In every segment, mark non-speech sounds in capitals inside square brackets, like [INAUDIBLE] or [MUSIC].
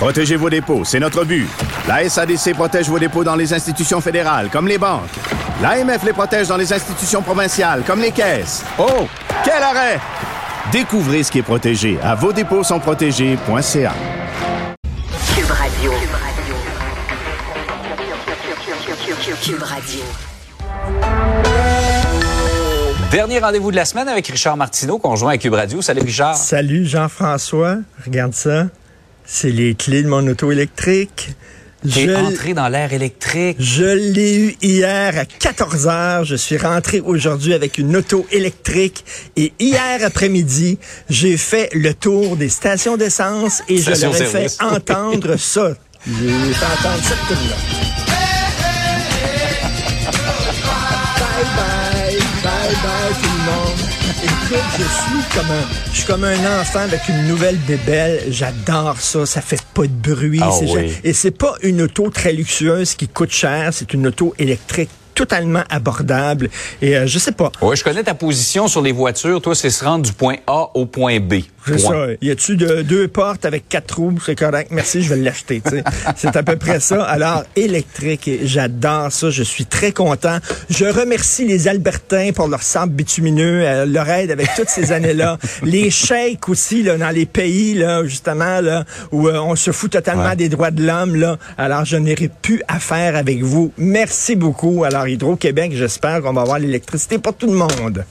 Protégez vos dépôts, c'est notre but. La SADC protège vos dépôts dans les institutions fédérales, comme les banques. L'AMF les protège dans les institutions provinciales, comme les caisses. Oh, quel arrêt! Découvrez ce qui est protégé à vos dépôts sont protégés.ca. Cube Radio. Cube Radio. Dernier rendez-vous de la semaine avec Richard Martineau, conjoint à Cube Radio. Salut Richard. Salut Jean-François. Regarde ça. C'est les clés de mon auto électrique. Je- entré dans l'air électrique. Je l'ai eu hier à 14 heures. Je suis rentré aujourd'hui avec une auto électrique. Et hier après-midi, j'ai fait le tour des stations d'essence et je leur ai fait entendre ça. J'ai fait entendre cette tune-là. Bye bye, bye bye. Écoute, je suis comme un, je suis comme un enfant avec une nouvelle bébelle. J'adore ça. Ça fait pas de bruit. Ah oui. et c'est pas une auto très luxueuse qui coûte cher. C'est une auto électrique totalement abordable. Et euh, je sais pas. Oui, je connais ta position sur les voitures. Toi, c'est se rendre du point A au point B. C'est ça. Y a-tu de, deux portes avec quatre trous? C'est correct. Merci, je vais l'acheter. [LAUGHS] C'est à peu près ça. Alors, électrique, j'adore ça. Je suis très content. Je remercie les Albertains pour leur sable bitumineux, euh, leur aide avec toutes ces années-là. [LAUGHS] Les chèques aussi, là, dans les pays, là, justement, là, où euh, on se fout totalement Ouais. des droits de l'homme, là. Alors, je n'aurai plus affaire avec vous. Merci beaucoup. Alors, Hydro-Québec, j'espère qu'on va avoir l'électricité pour tout le monde.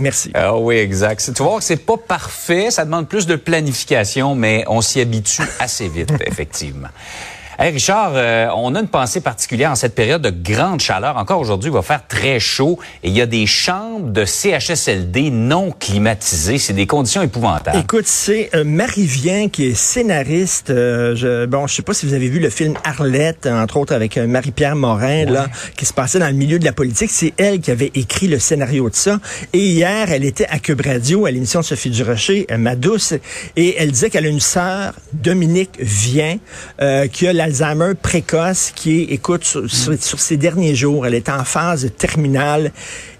Merci. Ah oui, exact. C'est- Tu voir que c'est pas parfait, ça demande plus de planification, mais on s'y habitue assez vite, [LAUGHS] effectivement. Hey Richard, euh, on a une pensée particulière en cette période de grande chaleur. Encore aujourd'hui, il va faire très chaud et il y a des chambres de CHSLD non climatisées. C'est des conditions épouvantables. Écoute, c'est euh, Marie Vien qui est scénariste. euh, je, bon, je sais pas si vous avez vu le film Arlette, entre autres avec euh, Marie-Pierre Morin, là, qui se passait dans le milieu de la politique. C'est elle qui avait écrit le scénario de ça. Et hier, elle était à Cube Radio, à l'émission de Sophie Durocher, euh, ma douce, et elle disait qu'elle a une sœur, Dominique Vien, euh, qui a l'Alzheimer précoce, qui est, écoute, sur ses derniers jours, elle est en phase terminale.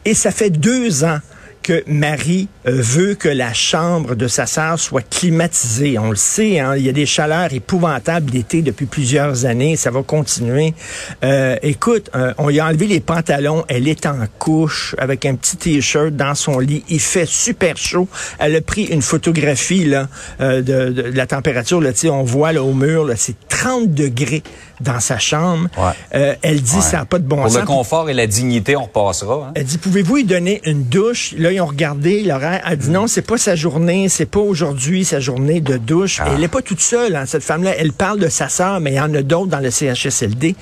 Et ça fait deux ans que Marie euh, veut que la chambre de sa sœur soit climatisée. On le sait, hein, il y a des chaleurs épouvantables d'été depuis plusieurs années. Ça va continuer. Euh, écoute, euh, on lui a enlevé les pantalons. Elle est en couche avec un petit t-shirt dans son lit. Il fait super chaud. Elle a pris une photographie là de, la température. Là, on voit là, au mur, c'est 30 degrés dans sa chambre. Ouais. Euh, elle dit Ouais. ça n'a pas de bon Pour sens. le confort et la dignité, on repassera. hein. Elle dit, pouvez-vous lui donner une douche? Là, ils ont regardé l'horaire. Elle dit, non, c'est pas sa journée, c'est pas aujourd'hui sa journée de douche. Ah. Elle n'est pas toute seule, hein, cette femme-là. Elle parle de sa sœur, mais il y en a d'autres dans le CHSLD.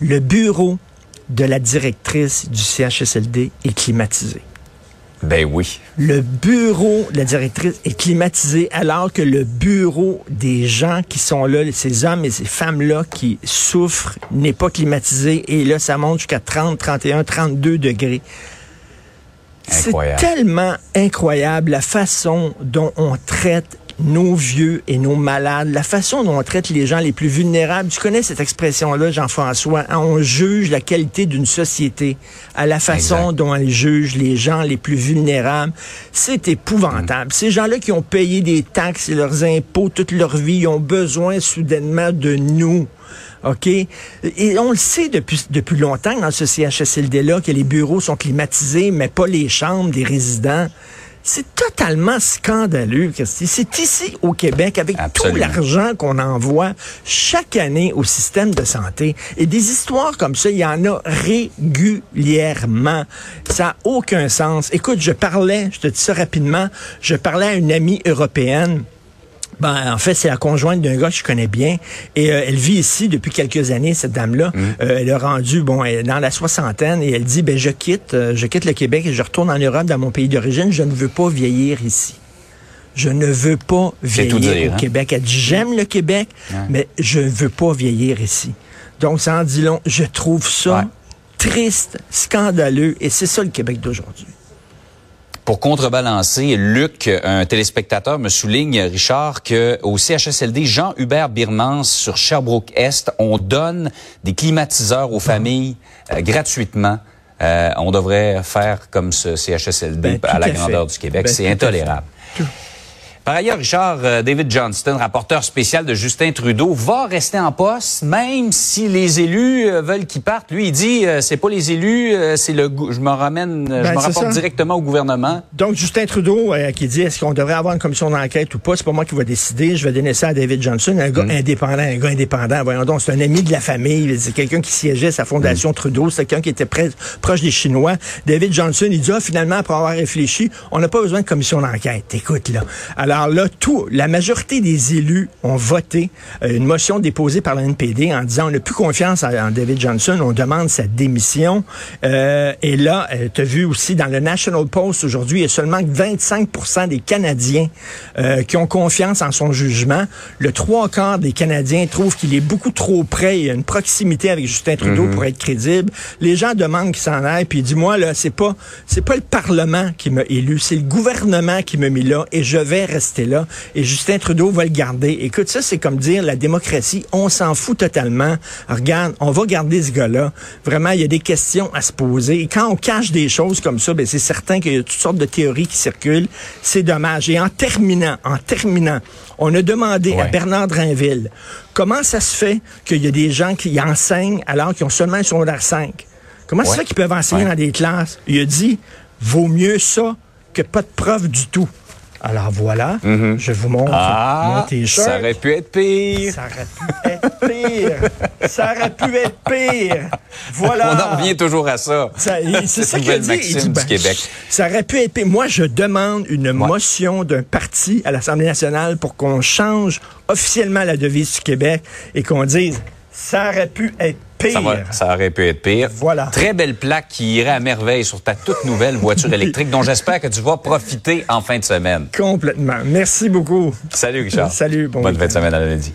Le bureau de la directrice du CHSLD est climatisé. Ben oui. Le bureau de la directrice est climatisé alors que le bureau des gens qui sont là, ces hommes et ces femmes-là qui souffrent, n'est pas climatisé. Et là, ça monte jusqu'à 30, 31, 32 degrés. C'est tellement incroyable la façon dont on traite nos vieux et nos malades, la façon dont on traite les gens les plus vulnérables. Tu connais cette expression-là, Jean-François. hein? On juge la qualité d'une société à la façon Exact. dont elle juge les gens les plus vulnérables. C'est épouvantable. Ces gens-là qui ont payé des taxes et leurs impôts toute leur vie, ils ont besoin soudainement de nous. OK? Et on le sait depuis, depuis longtemps dans ce CHSLD-là que les bureaux sont climatisés, mais pas les chambres des résidents. C'est totalement scandaleux, Christy. C'est ici au Québec, avec Absolument. tout l'argent qu'on envoie chaque année au système de santé. Et des histoires comme ça, il y en a régulièrement. Ça n'a aucun sens. Écoute, je parlais, je te dis ça rapidement, je parlais à une amie européenne. Ben, en fait, c'est la conjointe d'un gars que je connais bien. Et euh, elle vit ici depuis quelques années, cette dame-là. Euh, elle a rendu, bon, elle est dans la soixantaine et elle dit, ben, je quitte, euh, je quitte le Québec et je retourne en Europe, dans mon pays d'origine. Je ne veux pas vieillir ici. je ne veux pas vieillir dire, au hein? Québec. Elle dit, j'aime le Québec, mais je ne veux pas vieillir ici. Donc, ça en dit long. Je trouve ça Ouais. triste, scandaleux, et c'est ça le Québec d'aujourd'hui. Pour contrebalancer, Luc, un téléspectateur, me souligne, Richard, que au CHSLD Jean-Hubert Birmans sur Sherbrooke-Est, on donne des climatiseurs aux familles euh, gratuitement. Euh, on devrait faire comme ce CHSLD Ben, à la grandeur fait. du Québec. Ben, C'est intolérable. Par ailleurs, Richard, euh, David Johnston, rapporteur spécial de Justin Trudeau, va rester en poste, même si les élus euh, veulent qu'il parte. Lui, il dit, euh, c'est pas les élus, c'est le, je me ramène, je Ben, me rapporte ça. directement au gouvernement. Donc, Justin Trudeau, qui dit est-ce qu'on devrait avoir une commission d'enquête ou pas, c'est pas moi qui va décider. Je vais donner ça à David Johnson, un gars indépendant, un gars indépendant. Voyons donc, c'est un ami de la famille. C'est quelqu'un qui siégeait à sa fondation Trudeau. C'est quelqu'un qui était près- proche des Chinois. David Johnson, il dit, ah, finalement, après avoir réfléchi, on n'a pas besoin de commission d'enquête. Écoute, là. Alors là, tout, la majorité des élus ont voté euh, une motion déposée par le NPD en disant, on n'a plus confiance en, en David Johnson, on demande sa démission. Euh, et là, tu as vu aussi dans le National Post aujourd'hui, il y a seulement que 25% des Canadiens euh, qui ont confiance en son jugement. Le trois quarts des Canadiens trouvent qu'il est beaucoup trop près, il y a une proximité avec Justin Trudeau pour être crédible. Les gens demandent qu'il s'en aille, puis dis-moi là, c'est pas c'est pas le Parlement qui m'a élu, c'est le gouvernement qui m'a mis là, et je vais rester là. Et Justin Trudeau va le garder. Écoute, ça c'est comme dire la démocratie, on s'en fout totalement. Regarde, on va garder ce gars-là. Vraiment, il y a des questions à se poser. Et quand on cache des choses comme ça, ben c'est certain qu'il y a toutes sortes de théories qui circulent. C'est dommage. Et en terminant, en terminant, on a demandé à. Bernard Drinville comment ça se fait qu'il y a des gens qui enseignent alors qu'ils ont seulement un secondaire 5. Comment ça Ouais. fait qu'ils peuvent enseigner Ouais. dans des classes? Il a dit, vaut mieux ça que pas de preuve du tout. Alors voilà, je vous montre mon Ah, t-shirt. ça aurait pu être pire. Ça aurait pu être pire. ça aurait pu être pire. Voilà. On en revient toujours à ça. C'est ça qu'il dit. Il dit, du ben, Québec. Ça aurait pu être pire. Moi, je demande une motion d'un parti à l'Assemblée nationale pour qu'on change officiellement la devise du Québec et qu'on dise ça aurait pu être pire. Ça, va- ça aurait pu être pire. Voilà. Très belle plaque qui irait à merveille sur ta toute nouvelle voiture [LAUGHS] électrique dont j'espère que tu vas profiter en fin de semaine. Complètement. Merci beaucoup. Salut Richard. Salut, bon Bonne fin de semaine à lundi.